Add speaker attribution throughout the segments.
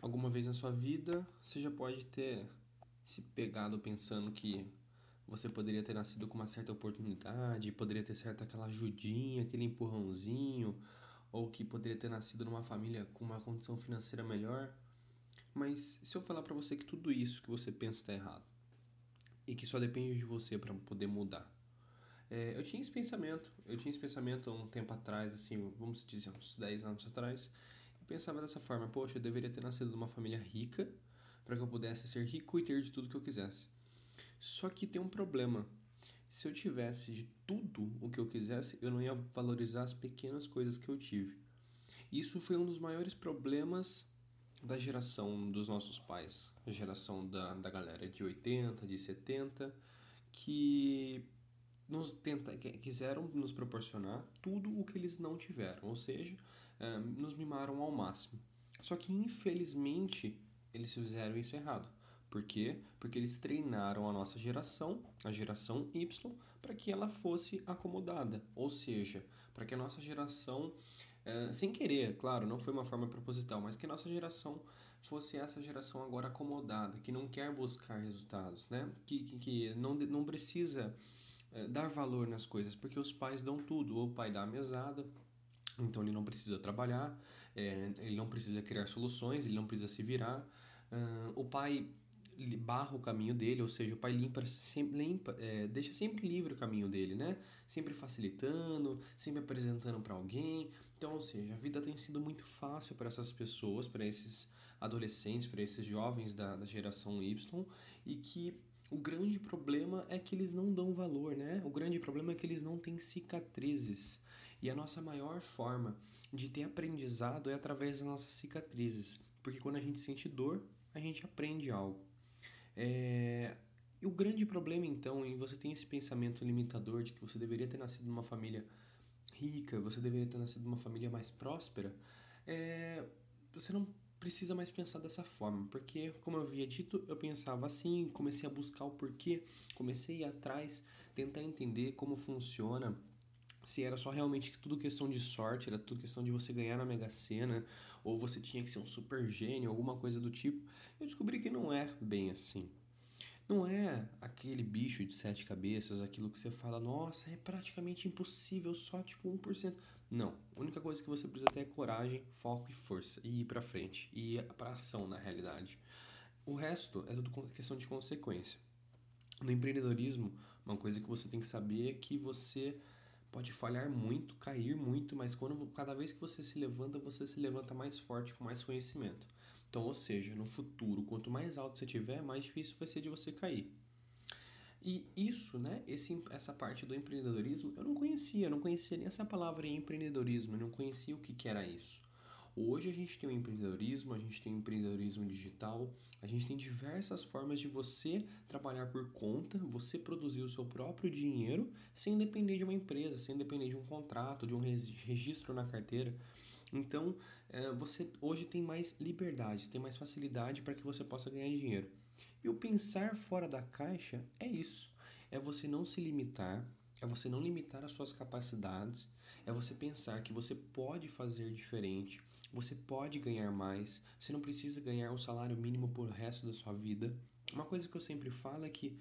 Speaker 1: Alguma vez na sua vida, você já pode ter se pegado pensando que você poderia ter nascido com uma certa oportunidade, poderia ter certo aquela ajudinha, aquele empurrãozinho, ou que poderia ter nascido numa família com uma condição financeira melhor. Mas se eu falar para você que tudo isso que você pensa está errado e que só depende de você para poder mudar. É, eu tinha esse pensamento, eu tinha esse pensamento há um tempo atrás, assim, vamos dizer, uns 10 anos atrás, pensava dessa forma: poxa, eu deveria ter nascido numa família rica para que eu pudesse ser rico e ter de tudo que eu quisesse. Só que tem um problema. Se eu tivesse de tudo o que eu quisesse, eu não ia valorizar as pequenas coisas que eu tive. Isso foi um dos maiores problemas da geração dos nossos pais, a geração da, da galera de 80, de 70, que nos tenta, quiseram nos proporcionar tudo o que eles não tiveram, ou seja, nos mimaram ao máximo. Só que infelizmente eles fizeram isso errado. Por quê? Porque eles treinaram a nossa geração, a geração Y, para que ela fosse acomodada. Ou seja, para que a nossa geração, sem querer, claro, não foi uma forma proposital, mas que a nossa geração fosse essa geração agora acomodada, que não quer buscar resultados, né? Que, que, não, não precisa uh, dar valor nas coisas, porque os pais dão tudo. Ou o pai dá a mesada, então ele não precisa trabalhar, é, ele não precisa criar soluções, ele não precisa se virar. Uh, o pai barra o caminho dele, ou seja, o pai limpa, sempre, limpa é, deixa sempre livre o caminho dele, né? Sempre facilitando, sempre apresentando para alguém. Então, ou seja, a vida tem sido muito fácil para essas pessoas, para esses adolescentes, para esses jovens da, da geração Y, e que o grande problema é que eles não dão valor, né? O grande problema é que eles não têm cicatrizes. E a nossa maior forma de ter aprendizado é através das nossas cicatrizes. Porque quando a gente sente dor, a gente aprende algo. É... E o grande problema, então, em você ter esse pensamento limitador de que você deveria ter nascido numa família rica, você deveria ter nascido numa família mais próspera, é... você não precisa mais pensar dessa forma, porque, como eu havia dito, eu pensava assim, comecei a buscar o porquê, comecei a ir atrás, tentar entender como funciona se era só realmente tudo questão de sorte, era tudo questão de você ganhar na Mega Sena, ou você tinha que ser um super gênio, alguma coisa do tipo. Eu descobri que não é bem assim. Não é aquele bicho de sete cabeças, aquilo que você fala, nossa, é praticamente impossível, só tipo 1%. Não. A única coisa que você precisa ter é coragem, foco e força. E ir pra frente. E ir pra ação, na realidade. O resto é tudo questão de consequência. No empreendedorismo, uma coisa que você tem que saber é que você pode falhar muito, cair muito, mas quando cada vez que você se levanta, você se levanta mais forte, com mais conhecimento. Então, ou seja, no futuro, quanto mais alto você tiver, mais difícil vai ser de você cair. E isso, né, esse, essa parte do empreendedorismo, eu não conhecia, eu não conhecia nem essa palavra empreendedorismo, eu não conhecia o que, que era isso. Hoje a gente tem o empreendedorismo, a gente tem o empreendedorismo digital, a gente tem diversas formas de você trabalhar por conta, você produzir o seu próprio dinheiro sem depender de uma empresa, sem depender de um contrato, de um registro na carteira. Então, é, você hoje tem mais liberdade, tem mais facilidade para que você possa ganhar dinheiro. E o pensar fora da caixa é isso. É você não se limitar, é você não limitar as suas capacidades, é você pensar que você pode fazer diferente, você pode ganhar mais, você não precisa ganhar o salário mínimo por resto da sua vida. Uma coisa que eu sempre falo é que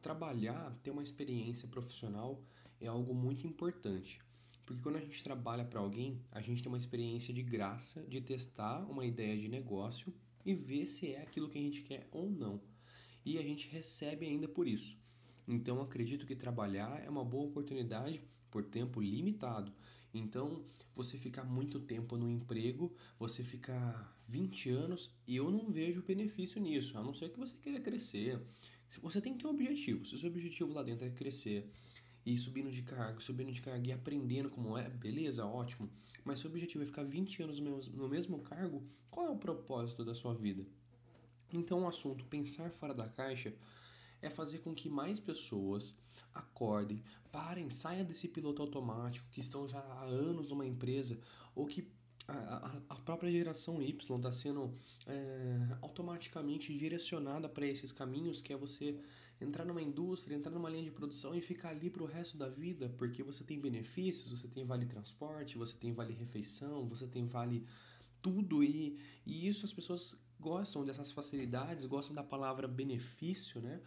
Speaker 1: trabalhar, ter uma experiência profissional é algo muito importante. Porque quando a gente trabalha para alguém, a gente tem uma experiência de graça de testar uma ideia de negócio e ver se é aquilo que a gente quer ou não. E a gente recebe ainda por isso. Então acredito que trabalhar é uma boa oportunidade por tempo limitado. Então, você ficar muito tempo no emprego, você ficar 20 anos, eu não vejo benefício nisso, a não ser que você queira crescer. Você tem que ter um objetivo. Se o seu objetivo lá dentro é crescer e subindo de cargo, subindo de cargo e aprendendo como é, beleza, ótimo. Mas se o objetivo é ficar 20 anos no mesmo cargo, qual é o propósito da sua vida? Então, o assunto pensar fora da caixa é fazer com que mais pessoas acordem, parem, saiam desse piloto automático que estão já há anos numa empresa ou que a, a própria geração Y está sendo é, automaticamente direcionada para esses caminhos que é você entrar numa indústria, entrar numa linha de produção e ficar ali para o resto da vida, porque você tem benefícios, você tem vale transporte, você tem vale refeição, você tem vale tudo e, e isso as pessoas gostam dessas facilidades, gostam da palavra benefício, né?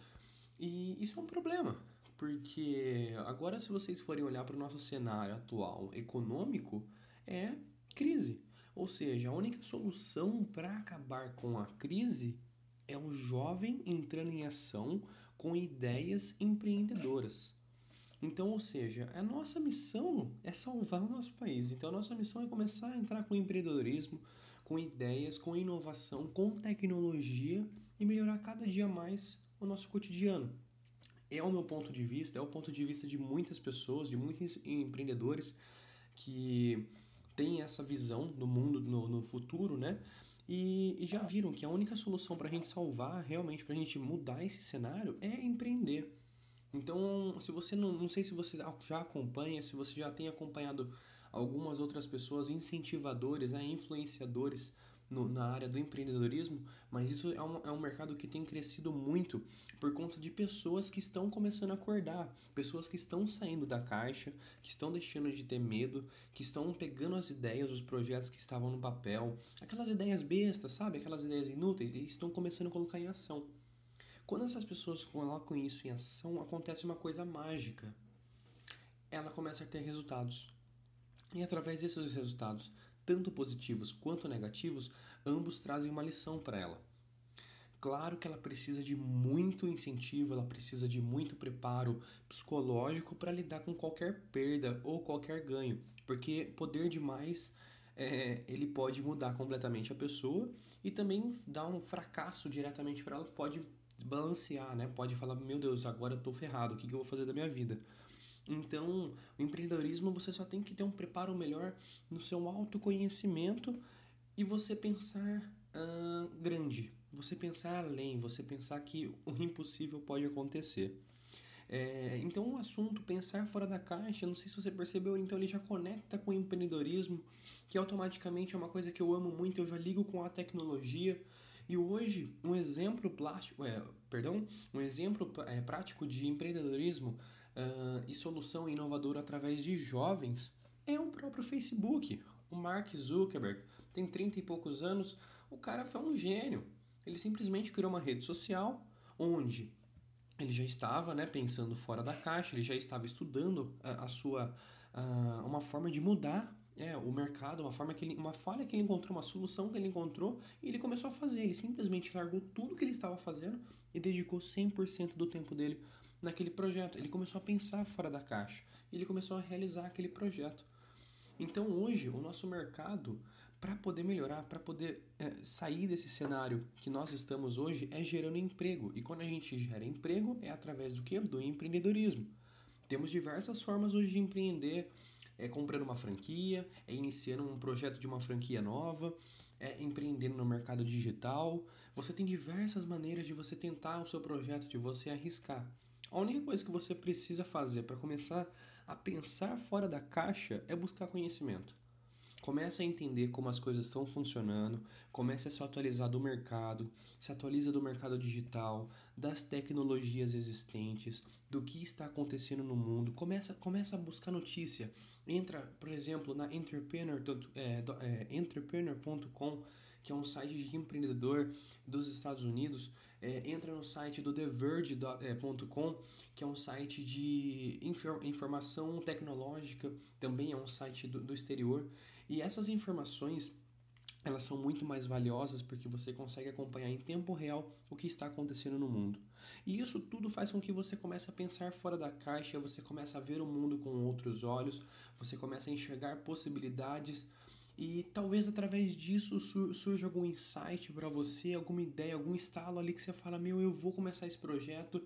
Speaker 1: E isso é um problema, porque agora se vocês forem olhar para o nosso cenário atual econômico, é crise. Ou seja, a única solução para acabar com a crise é o jovem entrando em ação com ideias empreendedoras. Então, ou seja, a nossa missão é salvar o nosso país. Então, a nossa missão é começar a entrar com empreendedorismo, com ideias, com inovação, com tecnologia e melhorar cada dia mais o nosso cotidiano. É o meu ponto de vista, é o ponto de vista de muitas pessoas, de muitos empreendedores que têm essa visão do mundo no, no futuro, né? E, e, já viram que a única solução para a gente salvar, realmente, para a gente mudar esse cenário, é empreender. Então, se você não, não sei se você já acompanha, se você já tem acompanhado algumas outras pessoas, incentivadores, né, influenciadores no, na área do empreendedorismo, mas isso é um, é um mercado que tem crescido muito por conta de pessoas que estão começando a acordar, pessoas que estão saindo da caixa, que estão deixando de ter medo, que estão pegando as ideias, os projetos que estavam no papel, aquelas ideias bestas, sabe? Aquelas ideias inúteis, e estão começando a colocar em ação. Quando essas pessoas colocam isso em ação, acontece uma coisa mágica. Ela começa a ter resultados. E através desses resultados, tanto positivos quanto negativos, ambos trazem uma lição para ela. Claro que ela precisa de muito incentivo, ela precisa de muito preparo psicológico para lidar com qualquer perda ou qualquer ganho, porque poder demais é, ele pode mudar completamente a pessoa e também dar um fracasso diretamente para ela, pode balancear, né? Pode falar, meu Deus, agora eu tô ferrado, o que, que eu vou fazer da minha vida? Então, o empreendedorismo você só tem que ter um preparo melhor no seu autoconhecimento e você pensar uh, grande, você pensar além, você pensar que o impossível pode acontecer. É, então, o assunto pensar fora da caixa, não sei se você percebeu, então ele já conecta com o empreendedorismo, que automaticamente é uma coisa que eu amo muito, eu já ligo com a tecnologia. E hoje, um exemplo plástico, é, perdão, um exemplo é, prático de empreendedorismo uh, e solução inovadora através de jovens é o próprio Facebook. O Mark Zuckerberg tem 30 e poucos anos, o cara foi um gênio. Ele simplesmente criou uma rede social onde ele já estava né, pensando fora da caixa, ele já estava estudando a, a sua uma forma de mudar é, o mercado, uma forma que ele, uma falha que ele encontrou, uma solução que ele encontrou e ele começou a fazer. Ele simplesmente largou tudo que ele estava fazendo e dedicou 100% do tempo dele naquele projeto. Ele começou a pensar fora da caixa. Ele começou a realizar aquele projeto. Então hoje o nosso mercado, para poder melhorar, para poder é, sair desse cenário que nós estamos hoje, é gerando emprego. E quando a gente gera emprego, é através do que? Do empreendedorismo. Temos diversas formas hoje de empreender. É comprando uma franquia, é iniciando um projeto de uma franquia nova, é empreendendo no mercado digital. Você tem diversas maneiras de você tentar o seu projeto, de você arriscar. A única coisa que você precisa fazer para começar a pensar fora da caixa é buscar conhecimento. Comece a entender como as coisas estão funcionando, comece a se atualizar do mercado, se atualiza do mercado digital, das tecnologias existentes, do que está acontecendo no mundo. Começa, começa a buscar notícia. Entra, por exemplo, na entrepreneur.com, é, é, entrepreneur que é um site de empreendedor dos Estados Unidos é, entra no site do TheVerge.com, que é um site de informação tecnológica, também é um site do, do exterior. E essas informações elas são muito mais valiosas porque você consegue acompanhar em tempo real o que está acontecendo no mundo. E isso tudo faz com que você comece a pensar fora da caixa, você comece a ver o mundo com outros olhos, você comece a enxergar possibilidades e talvez através disso surja algum insight para você, alguma ideia, algum estalo ali que você fala: Meu, eu vou começar esse projeto.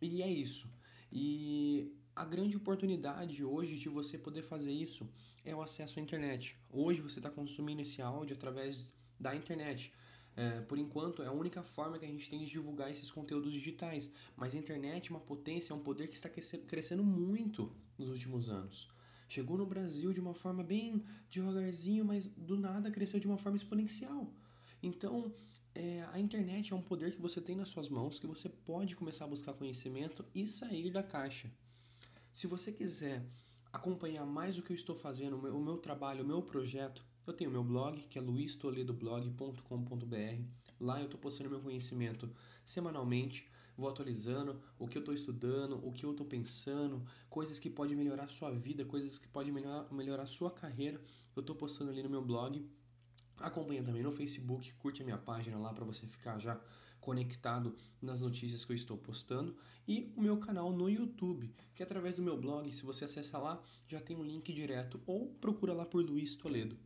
Speaker 1: E é isso. E a grande oportunidade hoje de você poder fazer isso é o acesso à internet. Hoje você está consumindo esse áudio através da internet. É, por enquanto, é a única forma que a gente tem de divulgar esses conteúdos digitais. Mas a internet é uma potência, é um poder que está crescendo muito nos últimos anos. Chegou no Brasil de uma forma bem devagarzinho, mas do nada cresceu de uma forma exponencial. Então, é, a internet é um poder que você tem nas suas mãos, que você pode começar a buscar conhecimento e sair da caixa. Se você quiser acompanhar mais o que eu estou fazendo, o meu, o meu trabalho, o meu projeto, Eu tenho meu blog, que é luistoledoblog.com.br. Lá eu estou postando meu conhecimento semanalmente, vou atualizando o que eu estou estudando, o que eu estou pensando, coisas que podem melhorar a sua vida, coisas que podem melhorar, melhorar a sua carreira. Eu estou postando ali no meu blog. Acompanha também no Facebook, curte a minha página lá para você ficar já conectado nas notícias que eu estou postando e o meu canal no YouTube, que é através do meu blog, se você acessar lá, já tem um link direto ou procura lá por Luiz Toledo.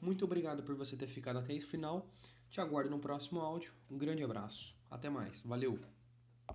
Speaker 1: Muito obrigado por você ter ficado até o final. Te aguardo no próximo áudio. Um grande abraço. Até mais. Valeu!